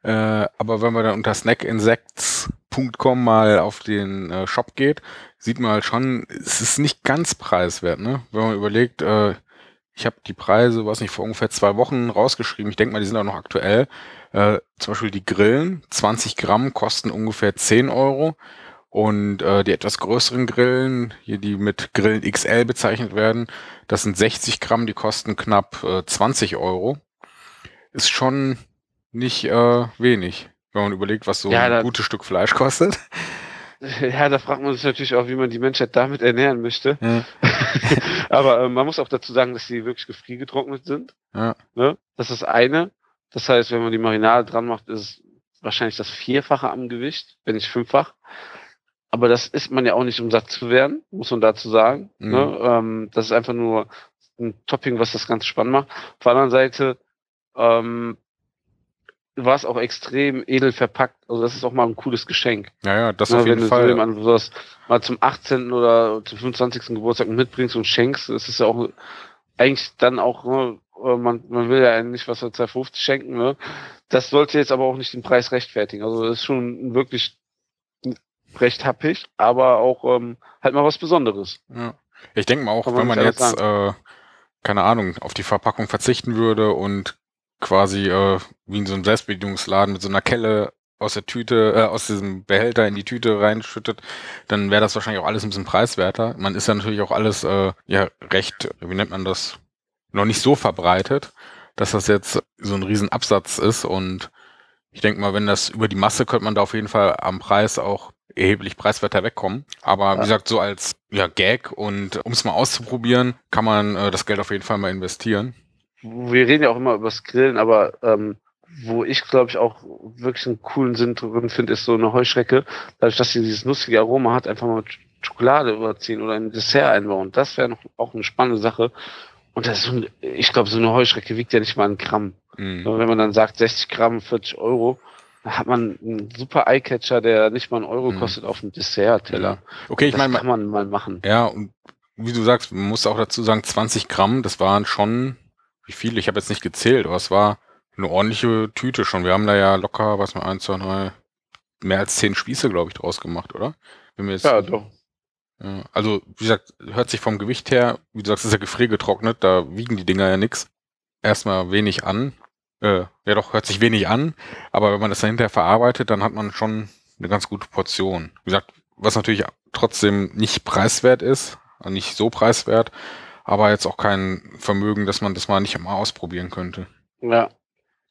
Äh, aber wenn man dann unter snackinsects.com mal auf den äh, Shop geht, sieht man halt schon, es ist nicht ganz preiswert, ne? Wenn man überlegt, äh, ich habe die Preise, was nicht, vor ungefähr zwei Wochen rausgeschrieben. Ich denke mal, die sind auch noch aktuell. Äh, zum Beispiel die Grillen, 20 Gramm kosten ungefähr 10 Euro. Und äh, die etwas größeren Grillen, hier die mit Grillen XL bezeichnet werden, das sind 60 Gramm, die kosten knapp äh, 20 Euro. Ist schon nicht äh, wenig, wenn man überlegt, was so Ja, ein gutes Stück Fleisch [LAUGHS] kostet. [LAUGHS] Ja, da fragt man sich natürlich auch, wie man die Menschheit damit ernähren möchte. Ja. [LAUGHS] Aber ähm, man muss auch dazu sagen, dass die wirklich gefriergetrocknet sind. Ja. Ne? Das ist das eine. Das heißt, wenn man die Marinade dran macht, ist es wahrscheinlich das Vierfache am Gewicht, wenn nicht fünffach. Aber das isst man ja auch nicht, um satt zu werden, muss man dazu sagen. Mhm. Ne? Ähm, das ist einfach nur ein Topping, was das Ganze spannend macht. Auf der anderen Seite ähm, war es auch extrem edel verpackt. Also das ist auch mal ein cooles Geschenk. Ja, ja, das Na, auf wenn jeden du Fall. so jemandem sowas mal zum 18. oder zum 25. Geburtstag mitbringst und schenkst, ist es ja auch eigentlich dann auch, ne, äh, man, man will ja nicht was für 250 schenken, ne? Das sollte jetzt aber auch nicht den Preis rechtfertigen. Also das ist schon wirklich recht happig, aber auch ähm, halt mal was Besonderes. Ja. Ich denke mal auch, Kann man wenn man jetzt, äh, keine Ahnung, auf die Verpackung verzichten würde und quasi äh, wie in so einem Selbstbedienungsladen mit so einer Kelle aus der Tüte, äh, aus diesem Behälter in die Tüte reinschüttet, dann wäre das wahrscheinlich auch alles ein bisschen preiswerter. Man ist ja natürlich auch alles äh, ja recht, wie nennt man das, noch nicht so verbreitet, dass das jetzt so ein riesen Absatz ist und ich denke mal, wenn das über die Masse könnte man da auf jeden Fall am Preis auch erheblich preiswerter wegkommen. Aber wie gesagt, so als ja, Gag und um es mal auszuprobieren, kann man äh, das Geld auf jeden Fall mal investieren. Wir reden ja auch immer über das Grillen, aber ähm, wo ich, glaube ich, auch wirklich einen coolen Sinn drin finde, ist so eine Heuschrecke. Dadurch, dass sie dieses lustige Aroma hat, einfach mal Schokolade überziehen oder ein Dessert einbauen. Das wäre noch auch eine spannende Sache. Und das ist so ich glaube, so eine Heuschrecke wiegt ja nicht mal ein Gramm. Mhm. Wenn man dann sagt 60 Gramm, 40 Euro, dann hat man einen super Eyecatcher, der nicht mal einen Euro Mhm. kostet auf dem Dessert-Teller. Okay, ich das meine, kann man mal machen. ja, und wie du sagst, man muss auch dazu sagen, 20 Gramm, das waren schon, wie viel? Ich habe jetzt nicht gezählt, aber es war eine ordentliche Tüte schon. Wir haben da ja locker, was mal, eins, zwei, drei, mehr als zehn Spieße, glaube ich, draus gemacht, oder? Wenn wir jetzt, Ja, doch. Ja, also, wie gesagt, hört sich vom Gewicht her, wie du sagst, ist ja gefriergetrocknet, da wiegen die Dinger ja nix. Erstmal wenig an. Äh, ja doch, hört sich wenig an, aber wenn man das dahinter verarbeitet, dann hat man schon eine ganz gute Portion. Wie gesagt, was natürlich trotzdem nicht preiswert ist, nicht so preiswert, aber jetzt auch kein Vermögen, dass man das mal nicht mal ausprobieren könnte. Ja.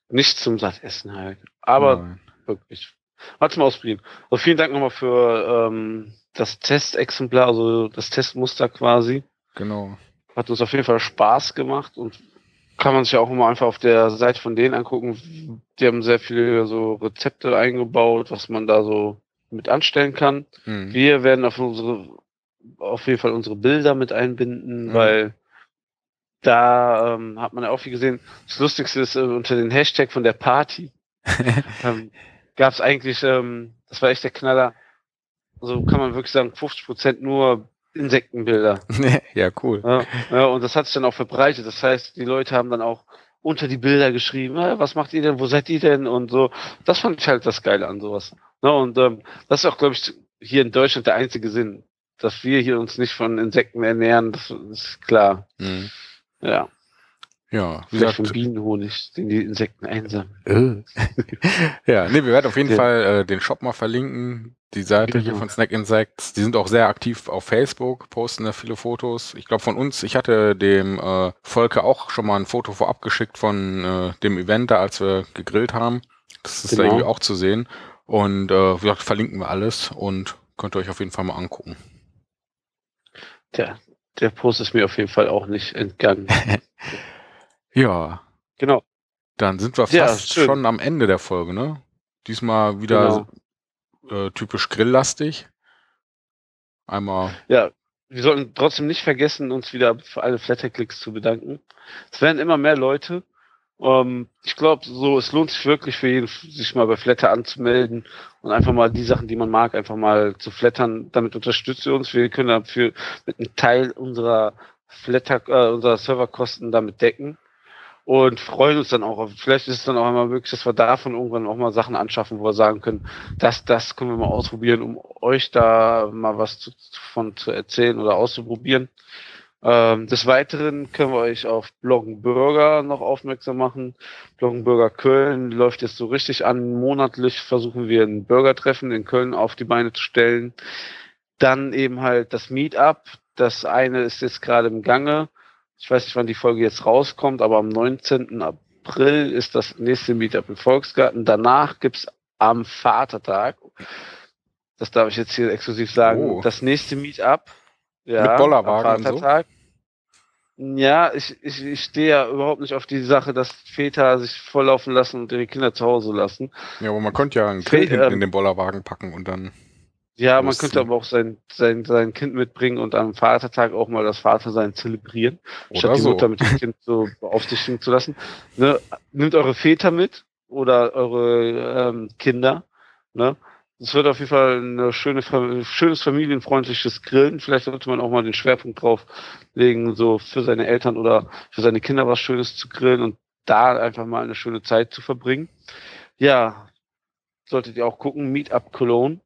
Nicht zum Sattessen halt. Aber Nein. wirklich. Mal zum Ausprobieren. Also vielen Dank nochmal für ähm, das Testexemplar, also das Testmuster quasi. Genau. Hat uns auf jeden Fall Spaß gemacht und kann man sich ja auch immer einfach auf der Seite von denen angucken. Die haben sehr viele so Rezepte eingebaut, was man da so mit anstellen kann. Mhm. Wir werden auf unsere, auf jeden Fall unsere Bilder mit einbinden, Mhm. weil da ähm, hat man ja auch viel gesehen. Das Lustigste ist äh, unter den Hashtag von der Party [LAUGHS] ähm, gab es eigentlich, ähm, das war echt der Knaller. So kann man wirklich sagen, 50% nur Insektenbilder. [LAUGHS] ja, cool. Ja, ja, und das hat sich dann auch verbreitet. Das heißt, die Leute haben dann auch unter die Bilder geschrieben, "Ah, was macht ihr denn, wo seid ihr denn und so. Das fand ich halt das Geile an sowas. Ne, und ähm, das ist auch, glaube ich, hier in Deutschland der einzige Sinn, dass wir hier uns nicht von Insekten ernähren, das ist klar. Mhm. Ja, Ja, wie vielleicht gesagt, vom Bienenhonig, den die Insekten einsammeln. [LAUGHS] ja, nee, wir werden auf jeden Ja. Fall äh, den Shop mal verlinken. Die Seite hier Genau. von Snack Insects. Die sind auch sehr aktiv auf Facebook, posten da viele Fotos. Ich glaube von uns, ich hatte dem äh, Volker auch schon mal ein Foto vorab geschickt von äh, dem Event da, als wir gegrillt haben. Das ist da Genau. irgendwie auch zu sehen. Und äh, wie gesagt, verlinken wir alles und könnt ihr euch auf jeden Fall mal angucken. Der, der Post ist mir auf jeden Fall auch nicht entgangen. [LAUGHS] Ja, genau. dann sind wir Ja, fast schön. schon am Ende der Folge, ne? Diesmal wieder Genau. äh, typisch grilllastig. Einmal Ja, wir sollten trotzdem nicht vergessen, uns wieder für alle Flatterklicks zu bedanken. Es werden immer mehr Leute. Ähm, ich glaube, so es lohnt sich wirklich für jeden, sich mal bei Flatter anzumelden und einfach mal die Sachen, die man mag, einfach mal zu flattern. Damit unterstützt ihr uns. Wir können dafür mit einem Teil unserer Flatter, äh, unserer Serverkosten damit decken. Und freuen uns dann auch. Vielleicht ist es dann auch einmal möglich, dass wir davon irgendwann auch mal Sachen anschaffen, wo wir sagen können, das, das können wir mal ausprobieren, um euch da mal was zu, von zu erzählen oder auszuprobieren. Ähm, des Weiteren können wir euch auf Bloggenburger noch aufmerksam machen. Bloggenburger Köln läuft jetzt so richtig an. Monatlich versuchen wir ein Burgertreffen in Köln auf die Beine zu stellen. Dann eben halt das Meetup. Das eine ist jetzt gerade im Gange. Ich weiß nicht, wann die Folge jetzt rauskommt, aber am 19. April ist das nächste Meetup im Volksgarten. Danach gibt's am Vatertag, das darf ich jetzt hier exklusiv sagen, Oh. das nächste Meetup. Ja, Mit Bollerwagen am und so? Ja, ich, ich, ich stehe ja überhaupt nicht auf die Sache, dass Väter sich volllaufen lassen und ihre Kinder zu Hause lassen. Ja, aber man könnte ja einen Fe- Grill hinten ähm, in den Bollerwagen packen und dann. Ja, man könnte aber auch sein, sein, sein Kind mitbringen und am Vatertag auch mal das Vatersein zelebrieren, Oder statt die so. Mutter mit dem Kind so beaufsichtigen zu lassen. Ne? Nehmt eure Väter mit oder eure ähm, Kinder. Ne? Es wird auf jeden Fall ein schöne, schönes familienfreundliches Grillen. Vielleicht sollte man auch mal den Schwerpunkt drauf legen, so für seine Eltern oder für seine Kinder was Schönes zu grillen und da einfach mal eine schöne Zeit zu verbringen. Ja, solltet ihr auch gucken, Meetup Cologne.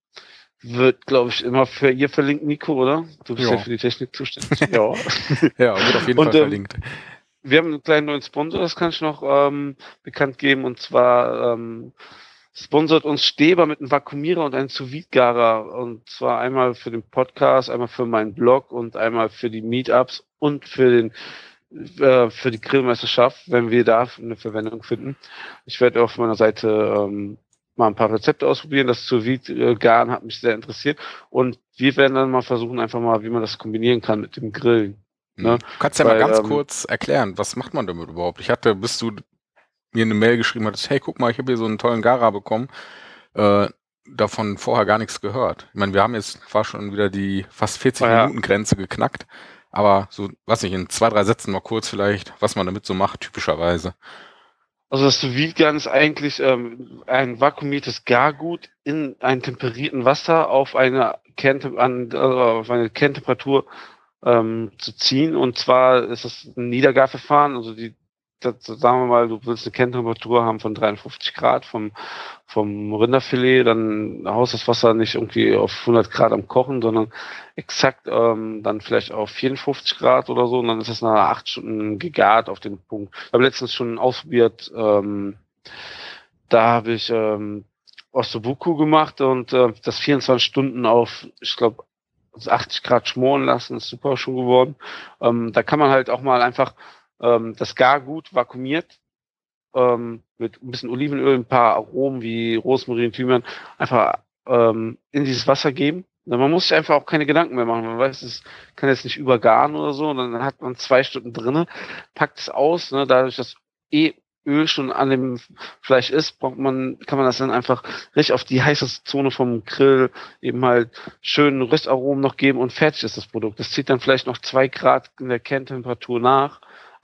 wird, glaube ich, immer für ihr verlinkt, Nico, oder? Du bist ja, Ja. für die Technik zuständig. [LAUGHS] ja. Ja, wird auf jeden Und, Fall ähm, verlinkt. Wir haben einen kleinen neuen Sponsor, das kann ich noch ähm, bekannt geben. Und zwar ähm, sponsert uns Steber mit einem Vakuumierer und einem sous garer Und zwar einmal für den Podcast, einmal für meinen Blog und einmal für die Meetups und für den äh, für die Grillmeisterschaft, wenn wir da eine Verwendung finden. Ich werde auf meiner Seite ähm, mal ein paar Rezepte ausprobieren. Das sous garen hat mich sehr interessiert. Und wir werden dann mal versuchen, einfach mal, wie man das kombinieren kann mit dem Grillen. ne? Mhm. Du kannst ja mal Weil, ganz ähm, kurz erklären, was macht man damit überhaupt? Ich hatte, bis du mir eine Mail geschrieben hattest, hey, guck mal, ich habe hier so einen tollen Gara bekommen, äh, davon vorher gar nichts gehört. Ich meine, wir haben jetzt fast schon wieder die fast 40 Ah, ja. Minuten Grenze geknackt, aber so, was nicht, in zwei, drei Sätzen mal kurz vielleicht, was man damit so macht, typischerweise. Also das sous ist eigentlich ähm, ein vakuumiertes Gargut in ein temperierten Wasser auf eine, Kerntem an, also auf eine Kerntemperatur ähm, zu ziehen. Und zwar ist es ein Niedergarverfahren. Also die, das, sagen wir mal, du willst eine Kerntemperatur haben von 53 Grad vom, vom Rinderfilet, dann haust das Wasser nicht irgendwie auf 100 Grad am Kochen, sondern exakt ähm, dann vielleicht auf 54 Grad oder so. Und dann ist das nach acht Stunden gegart auf den Punkt. Ich habe letztens schon ausprobiert, ähm, da habe ich ähm, Ossobuku gemacht und äh, das 24 Stunden auf, ich glaube, 80 Grad schmoren lassen, ist super schon geworden. Ähm, da kann man halt auch mal einfach ähm, das Gargut vakuumiert ähm, mit ein bisschen Olivenöl, ein paar Aromen wie Rosmarin, Thymian einfach ähm, in dieses Wasser geben. Na, Man muss sich einfach auch keine Gedanken mehr machen. Man weiß, es kann jetzt nicht übergaren oder so. Und dann hat man zwei Stunden drinne, packt es aus. Ne, dadurch, dass eh Öl schon an dem Fleisch ist, braucht man, kann man das dann einfach richtig auf die heiße Zone vom Grill eben halt schön Röstaromen noch geben und fertig ist das Produkt. Das zieht dann vielleicht noch zwei Grad in der Kerntemperatur nach.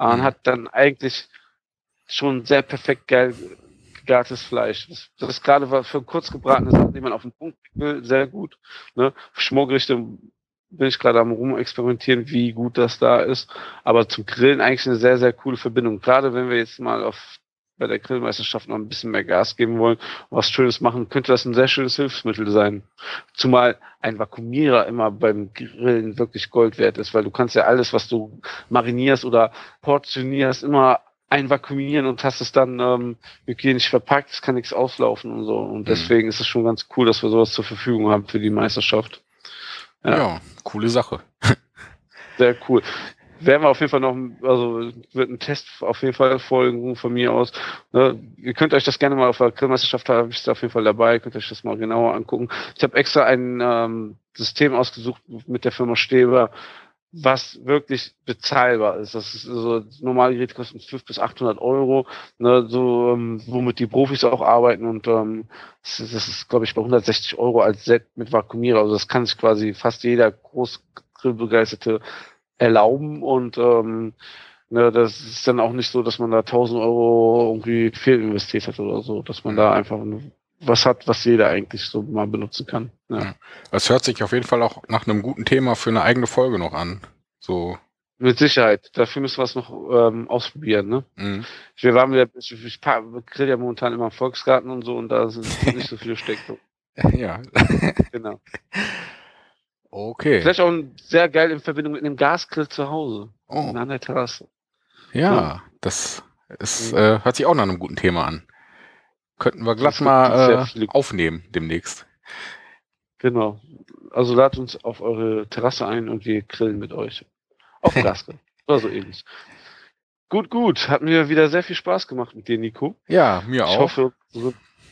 Mhm. hat dann eigentlich schon sehr perfekt geil gegartes Fleisch. Das, das ist gerade was für kurz gebratene Sachen, die man auf den Punkt will, sehr gut. Ne? Schmorgerichte bin ich gerade am rumexperimentieren, wie gut das da ist. Aber zum Grillen eigentlich eine sehr, sehr coole Verbindung. Gerade wenn wir jetzt mal auf bei der Grillmeisterschaft noch ein bisschen mehr Gas geben wollen, was Schönes machen, könnte das ein sehr schönes Hilfsmittel sein. Zumal ein Vakuumierer immer beim Grillen wirklich Gold wert ist, weil du kannst ja alles, was du marinierst oder portionierst, immer einvakuumieren und hast es dann ähm, hygienisch verpackt, es kann nichts auslaufen und so. Und deswegen ist es schon ganz cool, dass wir sowas zur Verfügung haben für die Meisterschaft. Ja, Ja. coole Sache. Sehr cool. Werden wir auf jeden Fall noch, also wird ein Test auf jeden Fall folgen von mir aus. Ne? Ihr könnt euch das gerne mal auf der Grillmeisterschaft, habe ich es auf jeden Fall dabei, könnt euch das mal genauer angucken. Ich habe extra ein ähm, System ausgesucht mit der Firma Steber, was wirklich bezahlbar ist. Das ist also normale Geräte kosten 500 bis 800 Euro, ne, so ähm, womit die Profis auch arbeiten und ähm, das ist, das ist glaube ich bei 160 Euro als Set mit Vakuumierer. Also das kann sich quasi fast jeder Großgrillbegeisterte erlauben und ähm, ne, das ist dann auch nicht so, dass man da 1000 Euro irgendwie fehlinvestiert hat oder so, dass man da einfach was hat, was jeder eigentlich so mal benutzen kann. Ja. Ja. Es hört sich auf jeden Fall auch nach einem guten Thema für eine eigene Folge noch an. So, Mit Sicherheit. Dafür müssen wir es noch ähm, ausprobieren. Ne? mh. Wir waren wieder, ich, ich grill ja momentan immer im Volksgarten und so und da sind nicht so viele [LAUGHS] Steckdosen. ja. Genau. [LAUGHS] Okay. Vielleicht auch ein, sehr geil in Verbindung mit einem Gasgrill zu Hause. Oh, An der Terrasse. ja, das ist, Mhm. äh, hört sich auch nach einem guten Thema an. Könnten wir glatt sehr mal äh, aufnehmen demnächst. Genau. Also ladet uns auf eure Terrasse ein und wir grillen mit euch. Auf [LAUGHS] Gasgrill. Oder so ähnlich. Gut, gut. Hat mir wieder sehr viel Spaß gemacht mit dir, Nico. Ja, mir Ich auch. hoffe,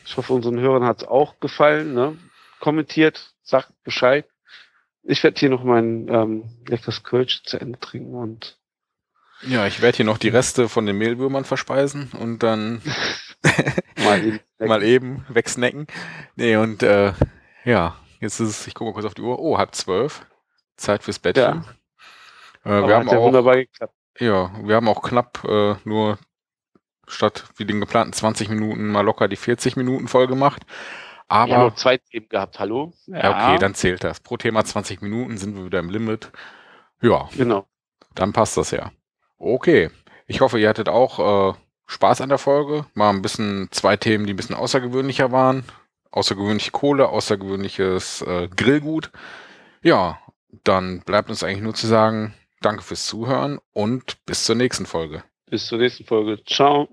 ich hoffe, unseren Hörern hat es auch gefallen. Ne? Kommentiert, sagt Bescheid. Ich werde hier noch mein ähm, leckeres Kölsch zu Ende trinken und Ja, ich werde hier noch die Reste von den Mehlwürmern verspeisen und dann [LAUGHS] mal eben [LAUGHS] mal eben wegsnacken. Nee, und äh, ja, jetzt ist es, ich gucke mal kurz auf die Uhr. Oh, halb zwölf. Zeit fürs Bettchen. Äh, Aber wir haben ja auch, wunderbar geklappt. ja, wir haben auch knapp äh, nur statt wie den geplanten 20 Minuten mal locker die 40 Minuten voll gemacht. Wir haben Aber noch zwei Themen gehabt, hallo? ja, okay, dann zählt das. Pro Thema 20 Minuten sind wir wieder im Limit. Ja, Genau. dann passt das ja. Okay. Ich hoffe, ihr hattet auch äh, Spaß an der Folge. Mal ein bisschen zwei Themen, die ein bisschen außergewöhnlicher waren. außergewöhnliche Kohle, außergewöhnliches äh, Grillgut. Ja, dann bleibt uns eigentlich nur zu sagen, danke fürs Zuhören und bis zur nächsten Folge. Bis zur nächsten Folge. Ciao.